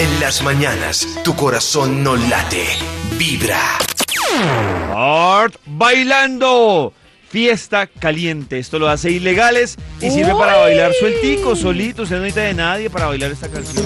En las mañanas, tu corazón no late, vibra. Art bailando. Fiesta caliente. Esto lo hace ilegales y sirve para bailar sueltico, solito. Usted no necesita de nadie para bailar esta canción.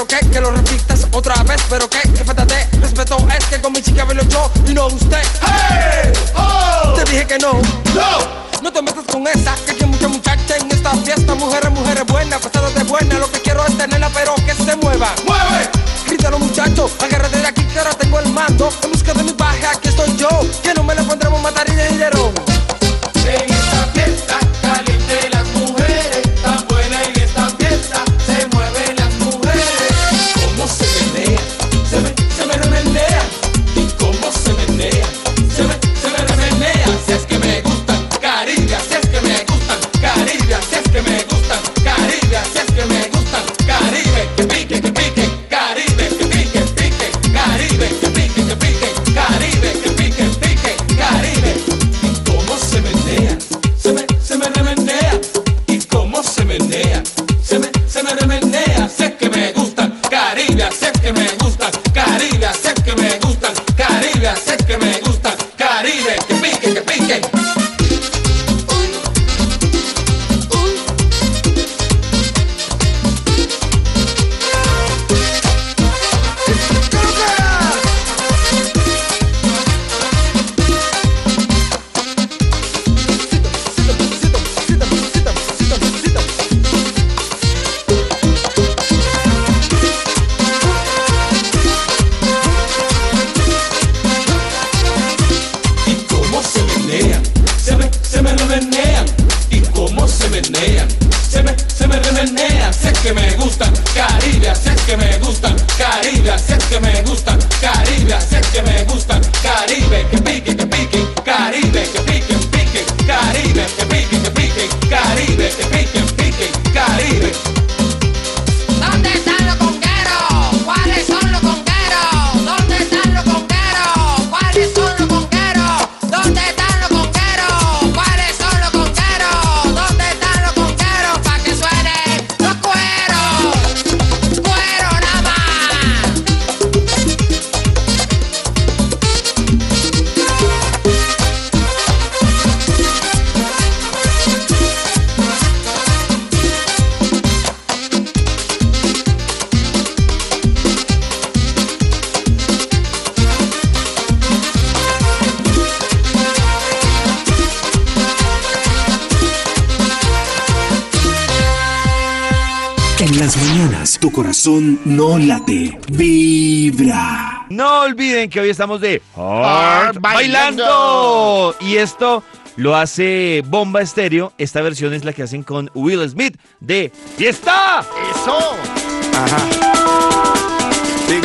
Pero que, que lo repitas otra vez Pero que, que falta de respeto es que con mi chica velo yo y no usted ¡Hey! ¡Oh! Te dije que no ¡No! No te metas con esa, que hay mucha muchacha en esta fiesta Mujeres, mujeres buenas, pasadas de buena Lo que quiero es tenerla, pero que se mueva ¡Mueve! Grítalo muchacho, agárrate de aquí que ahora tengo el mando En busca de mi paje, aquí estoy yo Que no me la pondremos matar y de dinero corazón no late, vibra. No olviden que hoy estamos de bailando. Y esto lo hace Bomba Estéreo. Esta versión es la que hacen con Will Smith de Fiesta. Eso. Ajá. Big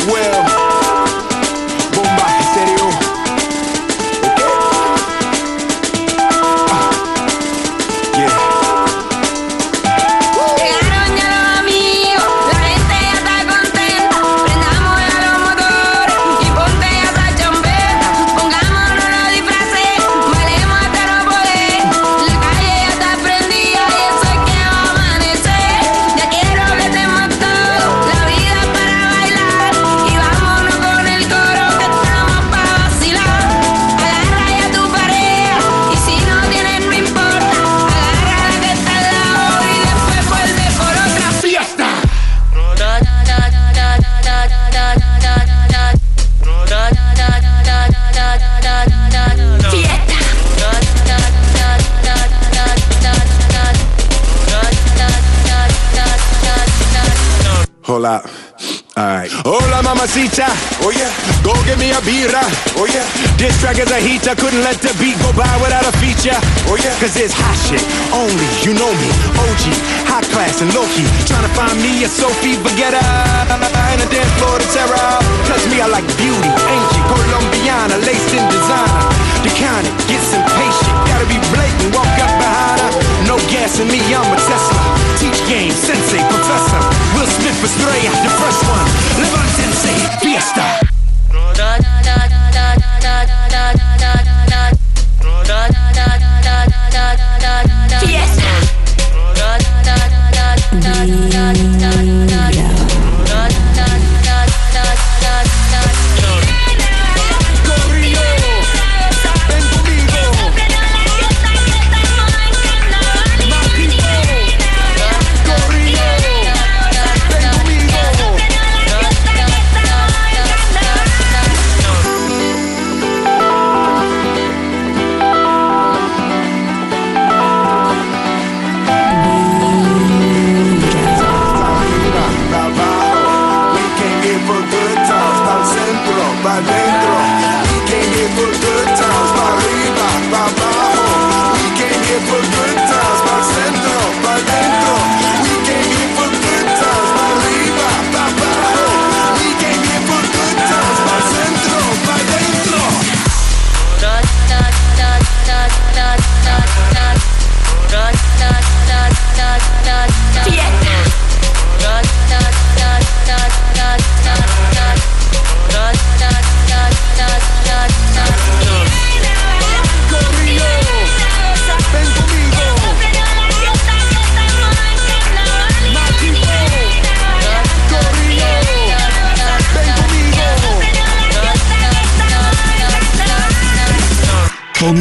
Oh yeah. Go get me a beer. Uh. Oh yeah. This track is a heater. Couldn't let the beat go by without a feature. Oh yeah. Cause it's hot shit. Only you know me. OG. High class and low key. Trying to find me a Sophie Vergara. And a dance floor to terror. Cause me I like beauty. Ancient. Colombiana. Laced in designer. That gets impatient. Gotta be blatant. Walk up behind her. No gas in me. I'm a Tesla. Teach game. Sensei. Professor. Will Smith Estrella. The first one. Fiesta.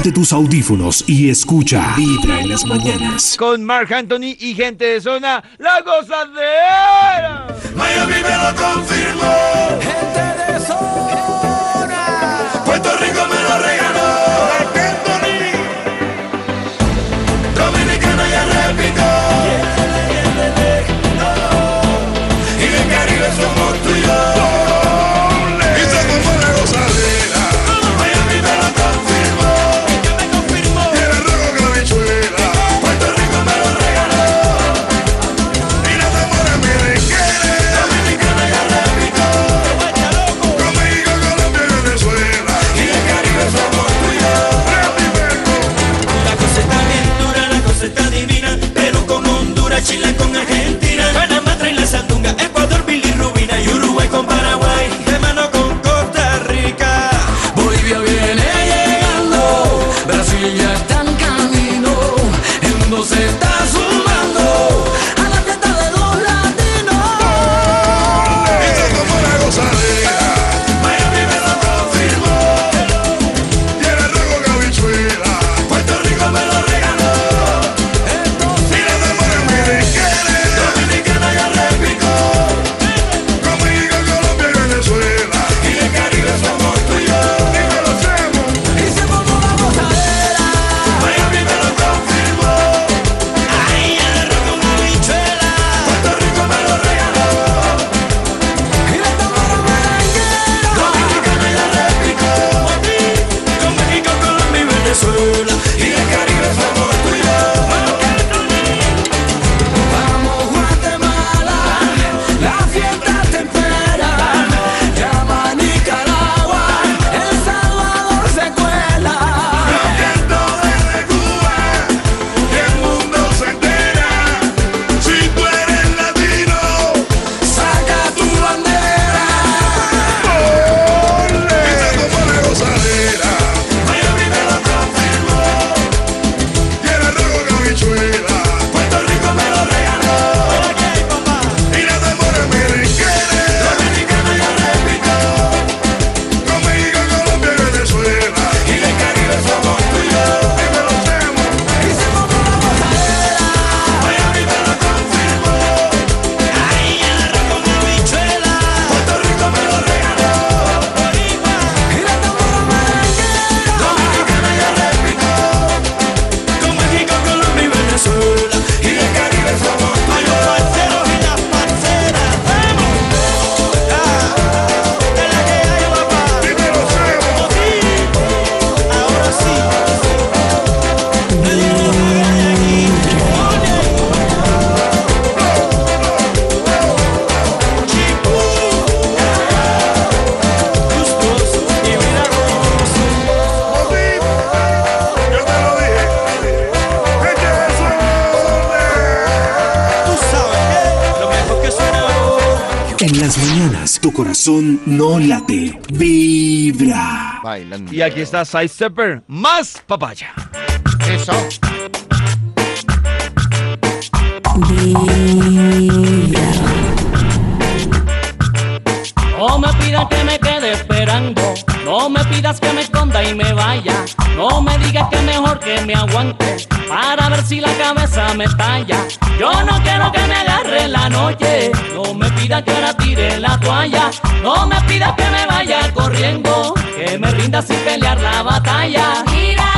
Ponte tus audífonos y escucha Vibra en las mañanas. Con Mark Anthony y gente de zona, la gozadera. Miami me lo confirmó. Gente de tu corazón no late, vibra. Bailando. Y aquí está Side Stepper, más papaya. Eso. No me pidas que me quede esperando, no me pidas que me esconda y me vaya, no me digas que mejor que me aguante para ver si la cabeza me talla. Yo no quiero que me agarre la noche, no me pidas que ahora tire la toalla, no me pidas que me vaya corriendo, que me rinda sin pelear la batalla. Mira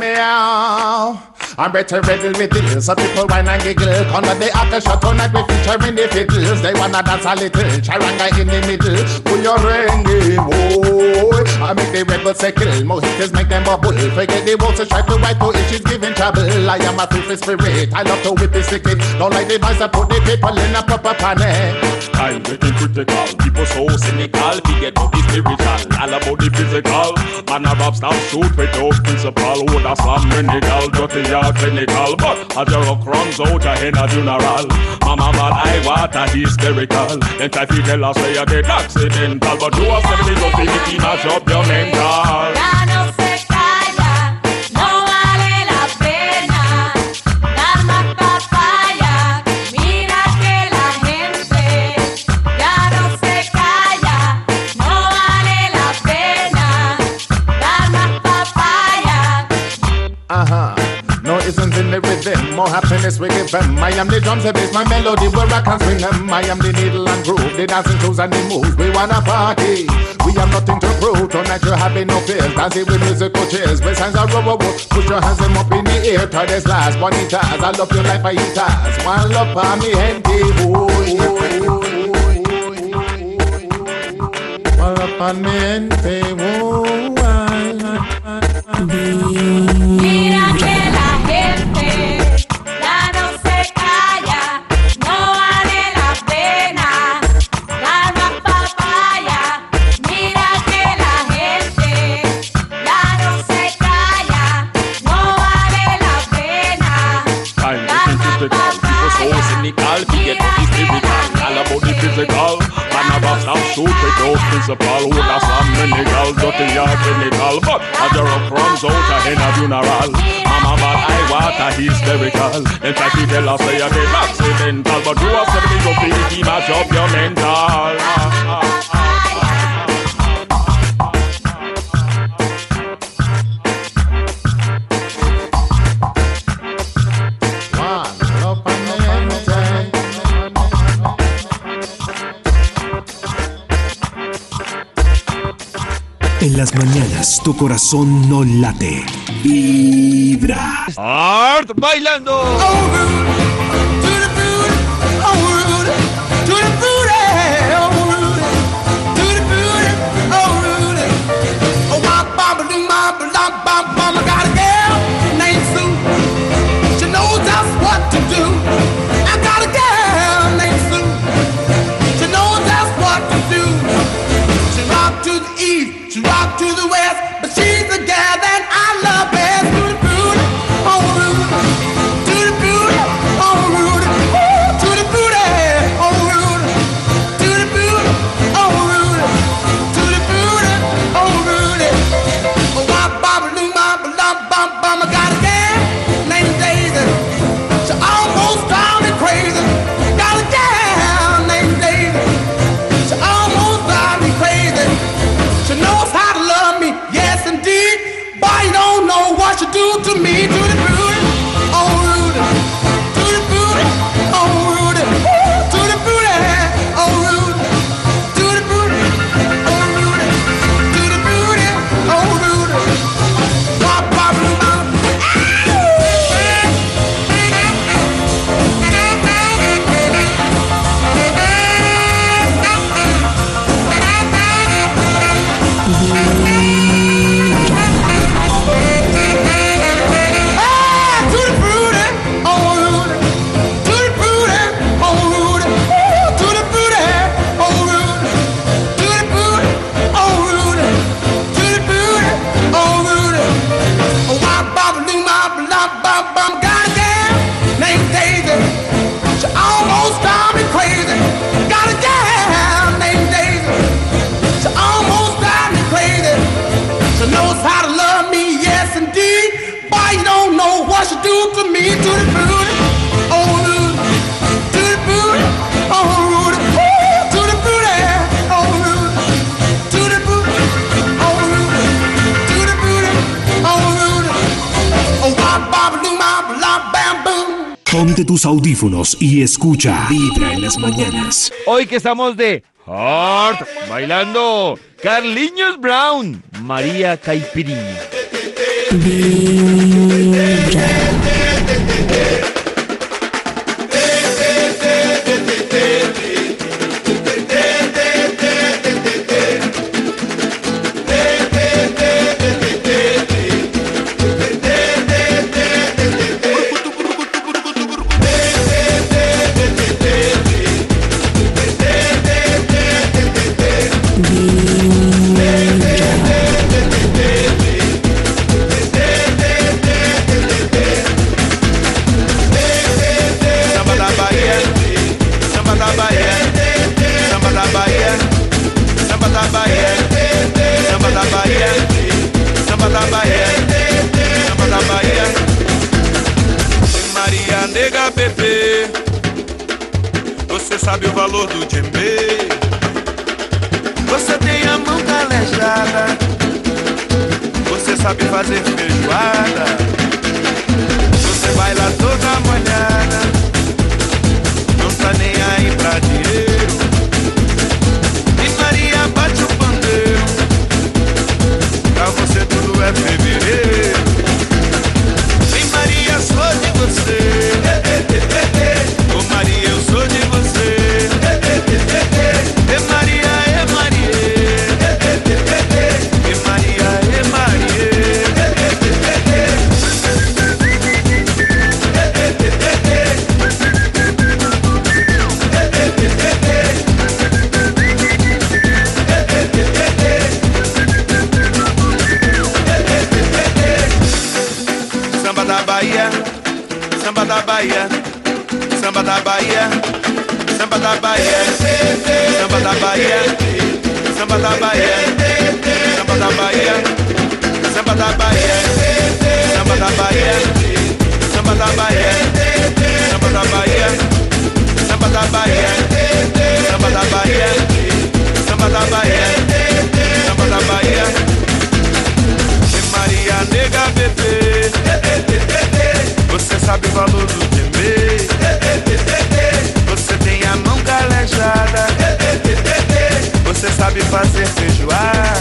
papaya. Me out. I'm better ready with it. Some people whine and giggle. Come on the after shot tonight we featuring the fiddles. They wanna dance a little. Charanga in the middle. Pull your ringy, boy. I make the rebels say kill. Mojitos make them bubble. Forget the walls try to write to it. She's giving trouble. I am a free spirit. I love to whip the stick. Don't like the boys that put the people in a proper panic. I'm getting critical. People so cynical. Forget about the spiritual. All about the physical. Man a rap stop shoot without principle. Would a slam medical. Dirty or clinical. But as your rock runs out a in a funeral. Mama man I water hysterical. Then try to tell us say you get accidental. But you are seventy to fifty mash up your mental. More happiness we give them. I am the drums, the bass, my melody, where I can swing them. I am the needle and groove, the dancing shoes and the moves. We wanna party, we have nothing to prove. Tonight you're having no fears, dancing with musical chairs. With signs of rubber, put your hands them up in the air. Try this last, bonitas, I love your life, I eat us. One love for me, gente. One love for me, gente. Oh, Stupid principal who da slam me niggal Dirty yard clinical But a drop runs out a hen a funeral Mama I eye a hysterical. In fact he tell us say a bit accidental. But you a say me go big he match up your mental. Las mañanas tu corazón no late, vibra. Art bailando. audífonos y escucha Vibra en las mañanas. Hoy que estamos de Hart bailando Carliños Brown, María Caipirinha. Vibra. Você sabe o valor do djembe. Você tem a mão calejada. Você sabe fazer feijoada. Você baila toda molhada. Não tá nem aí pra dinheiro. E Maria bate o pandeiro. Pra você tudo é fevereiro. Sambata Bahia, Sambata Bahia, Samba da Bahia, Samba da Bahia, Samba da Bahia, Samba da Bahia, Sambata Bahia, Sambata Bahia, Sambata Bahia, Sambata Bahia. fazer feijoada.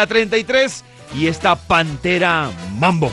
Águila 33 y esta Pantera Mambo.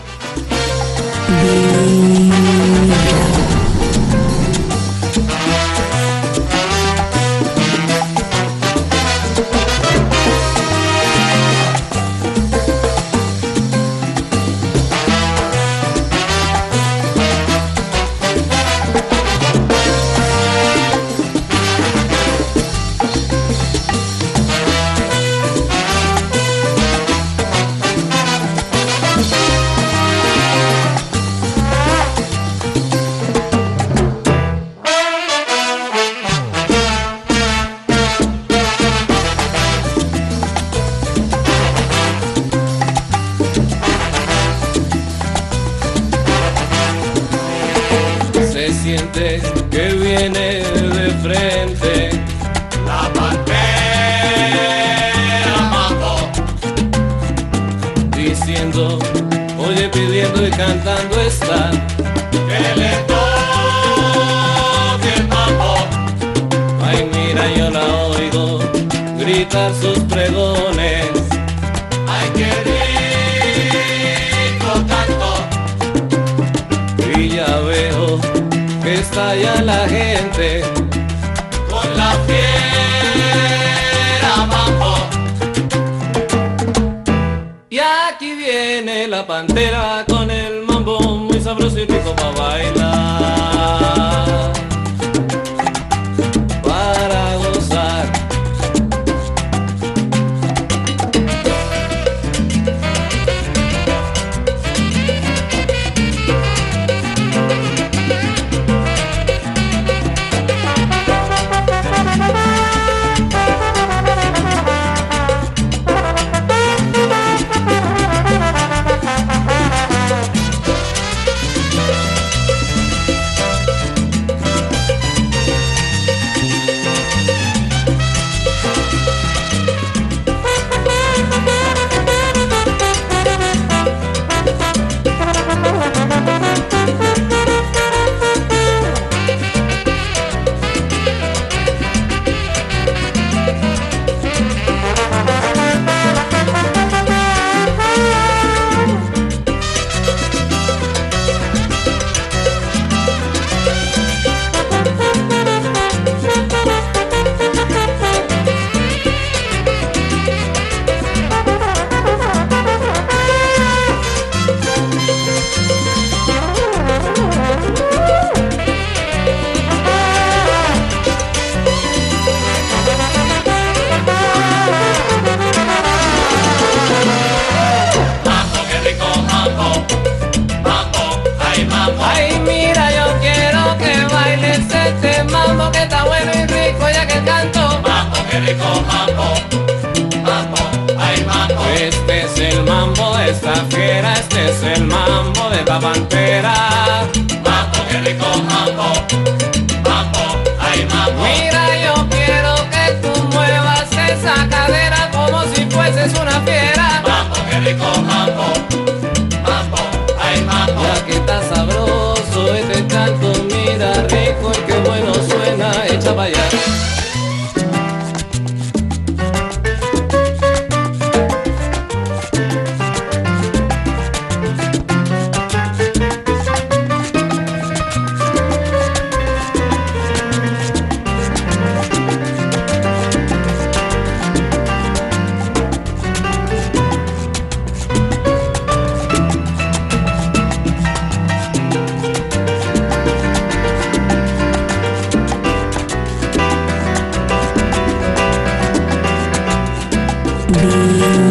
be.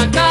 acá.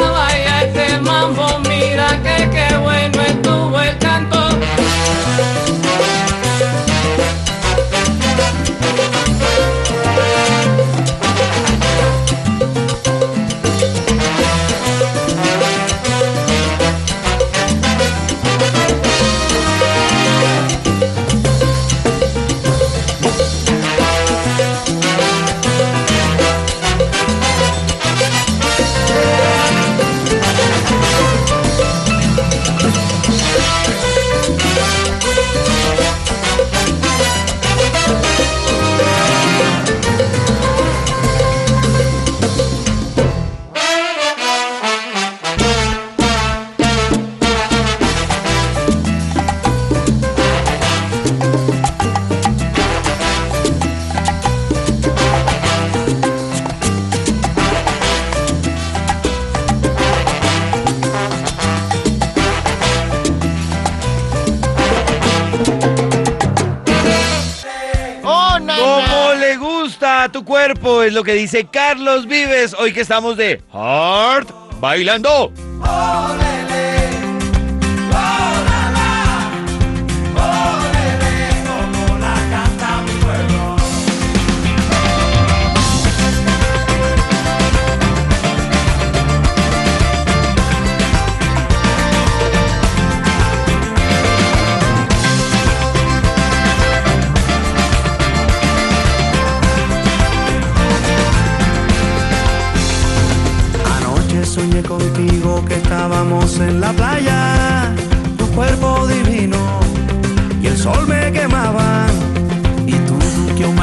Gusta tu cuerpo, es lo que dice Carlos Vives, hoy que estamos de Heart Bailando.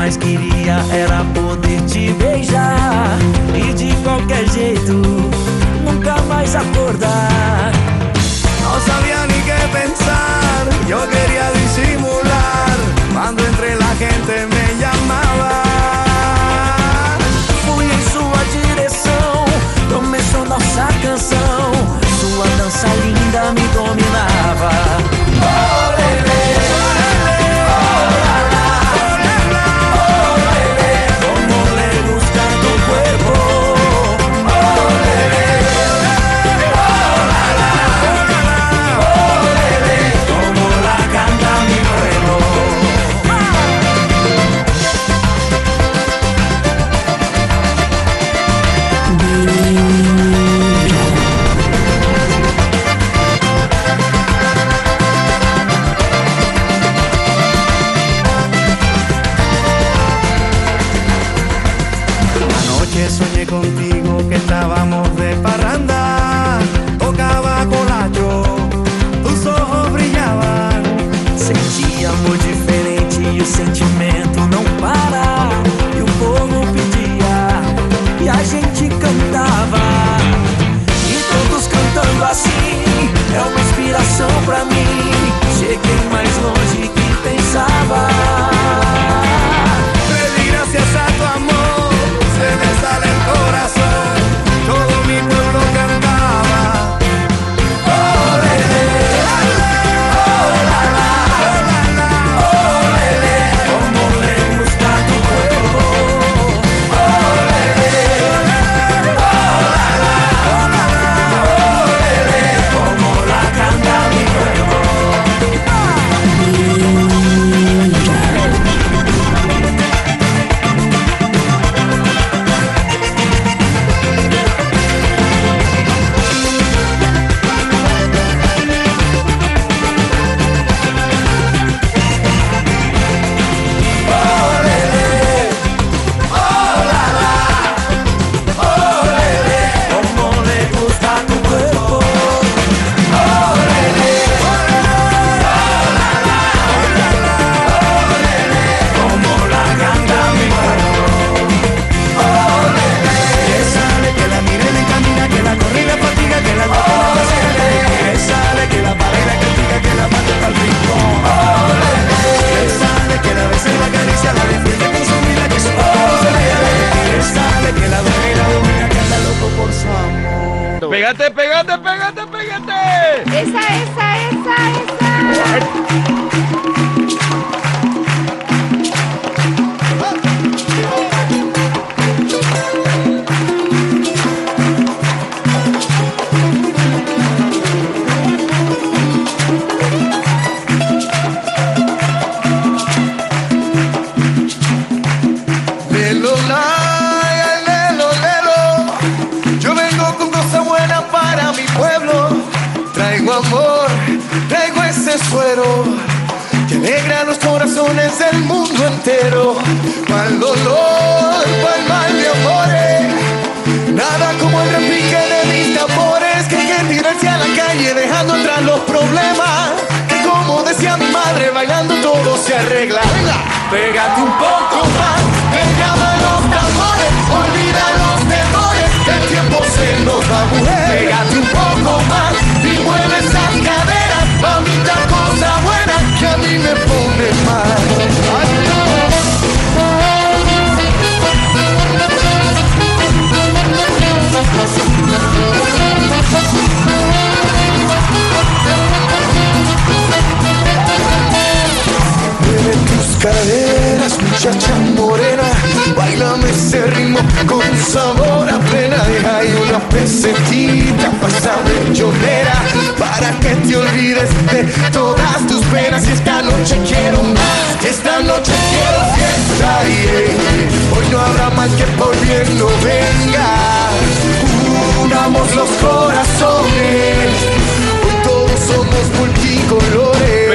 Mais queria era poder te beijar. E de qualquer jeito, nunca mais acordar. No sabía ni qué pensar, yo quería contigo que estábamos Pégate, pégate, pégate, pégate. Esa, esa, esa, esa. Que alegra los corazones del mundo entero. Pa'l dolor, pa'l mal de amores. Nada como el repique de mis tambores que hay que tirarse a la calle dejando atrás los problemas. Que como decía mi madre, bailando todo se arregla. Venga, pégate un poco más, que llaman los tambores, olvida los temores, el tiempo se nos va mujer. Pégate un poco me pone mal. Mueve tus caderas, muchacha morena, bailame ese ritmo con sabor a pena. Deja ahí una pesetita pasada de llorera para que te olvides de toda penas y esta noche quiero más. Esta noche quiero fiesta, yeah. Hoy no habrá más que por bien no venga. Unamos los corazones. Hoy todos somos multicolores.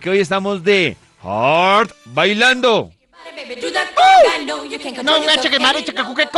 Que hoy estamos de Hard Bailando. No, no, cheque mare, cheque conga.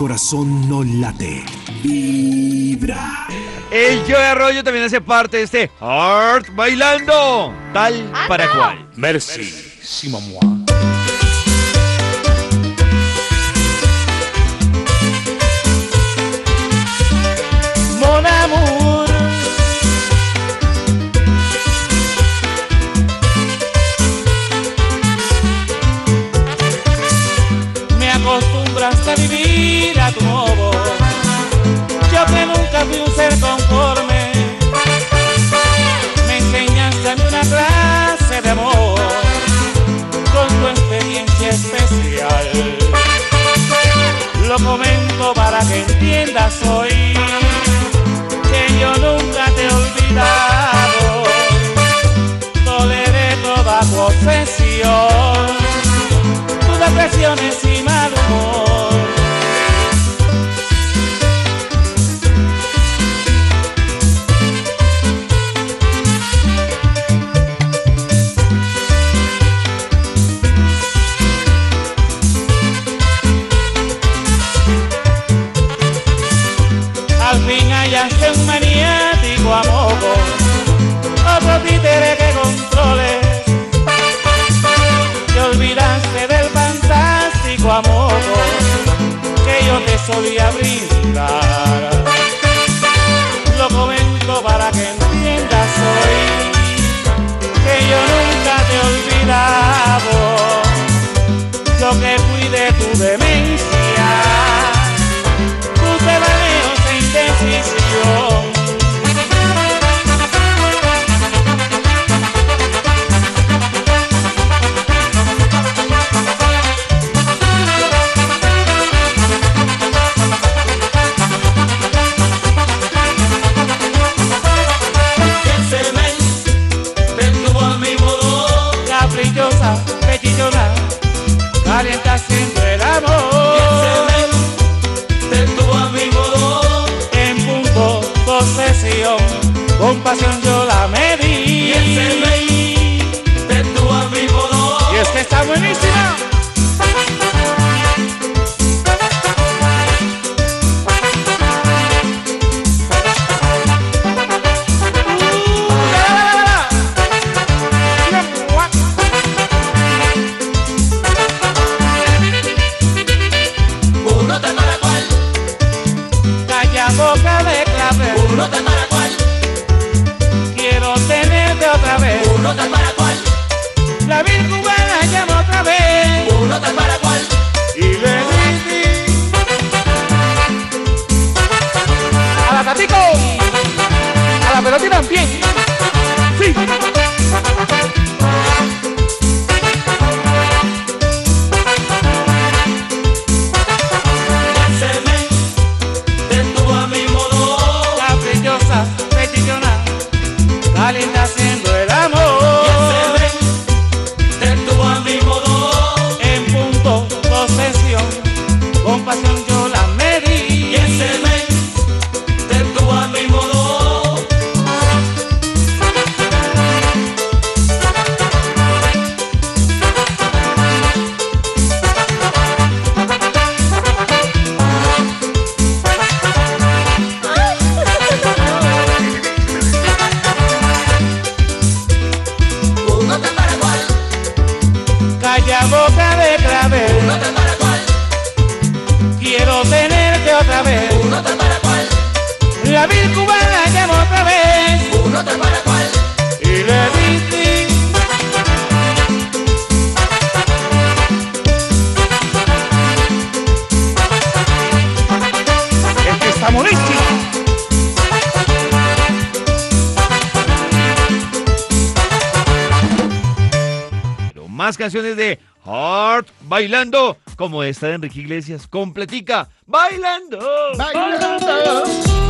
corazón no late, vibra. El Joe Arroyo también hace parte de este Art Bailando, tal ah, para cual. Merci, Merci. Simon. momento para que entiendas hoy que yo nunca te he olvidado. Toleré toda tu obsesión, tus depresiones y mal humor. eu lhe como esta de Enrique Iglesias, completica, bailando. Bailando.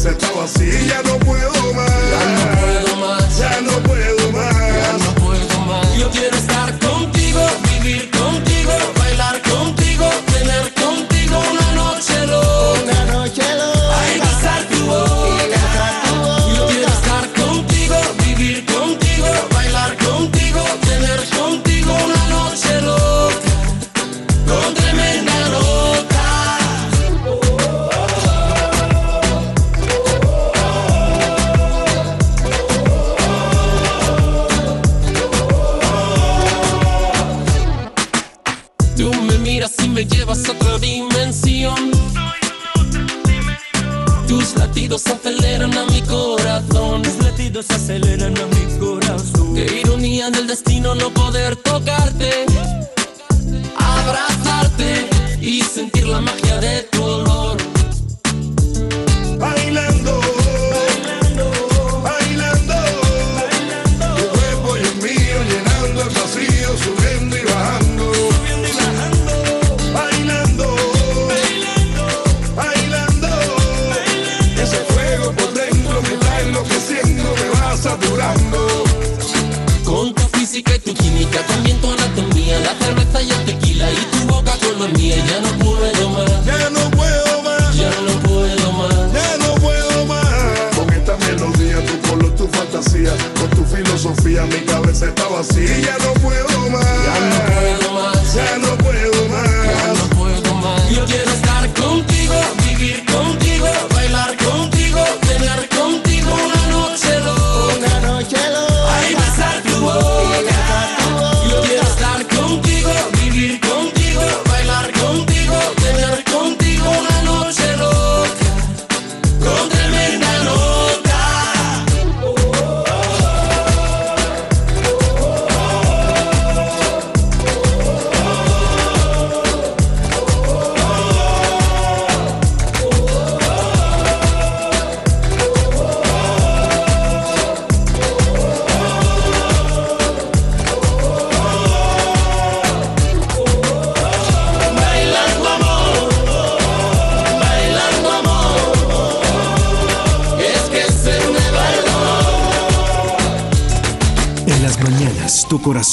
sentado así ya no puedo más.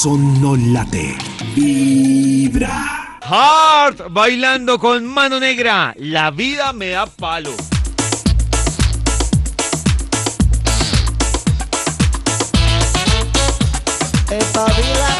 corazón. Vibra. Hart bailando con mano negra. La vida me da palo. Esta vida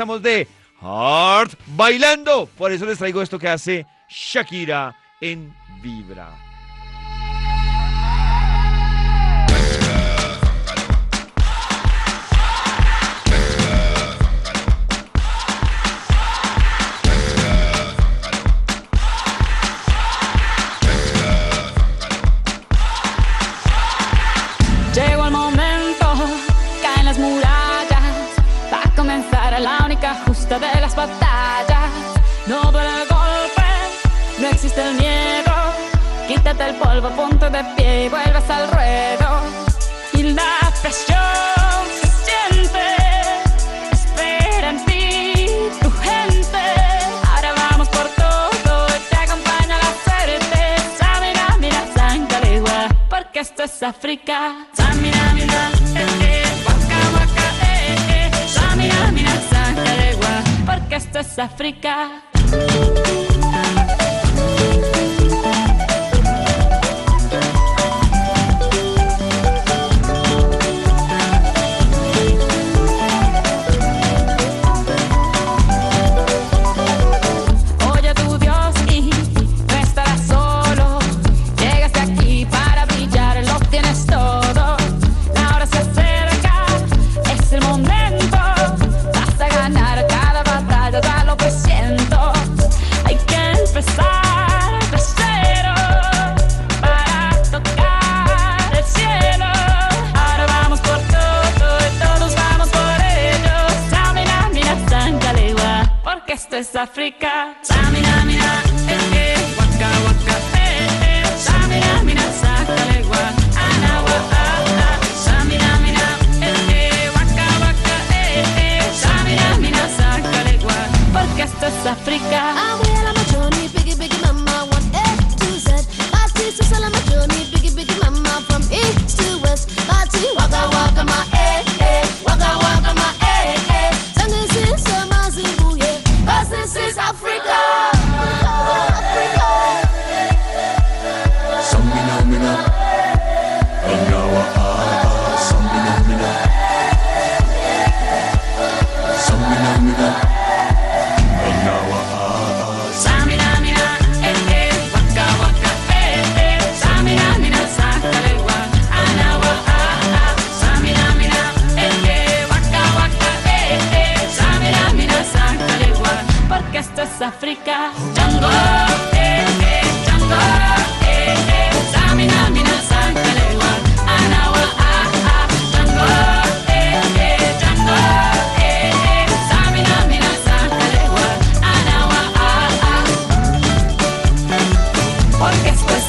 regresamos de Heart Bailando. Por eso les traigo esto que hace Shakira en Vibra. quita el polvo, ponte de pie y vuelves al ruedo. Y la presión se siente, espera en ti tu gente. Ahora vamos por todo, te acompaña la certeza. Mira, mira, Sancaligua, porque esto es África. Mira, mira, eh, eh waka, waka, eh, eh. Mira, mira, Sancaligua, porque esto es África.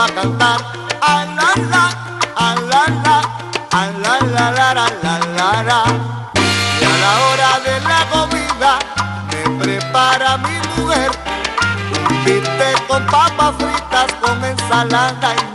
a cantar. A la la. Y a la hora de la comida me prepara mi mujer un bistec con papas fritas con ensalada y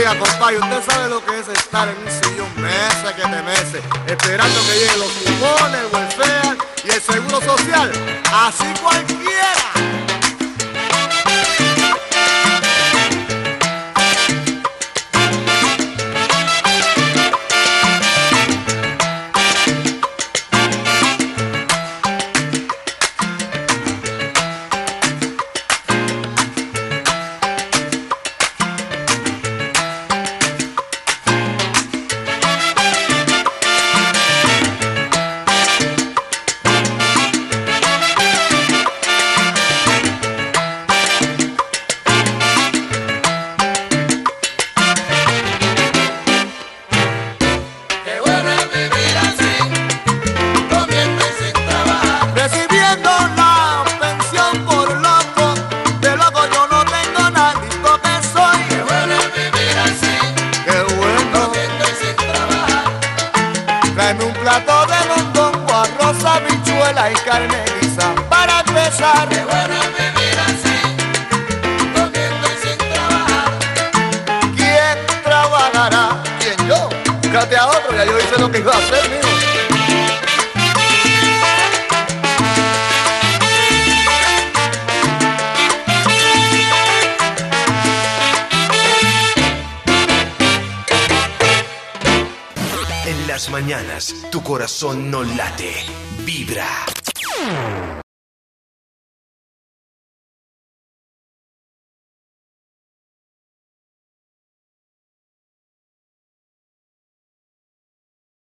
Oiga, compadre, usted sabe lo que es estar en un sillón mesa que te mece, esperando que lleguen los cupones, el welfare y el seguro social. Así cualquiera.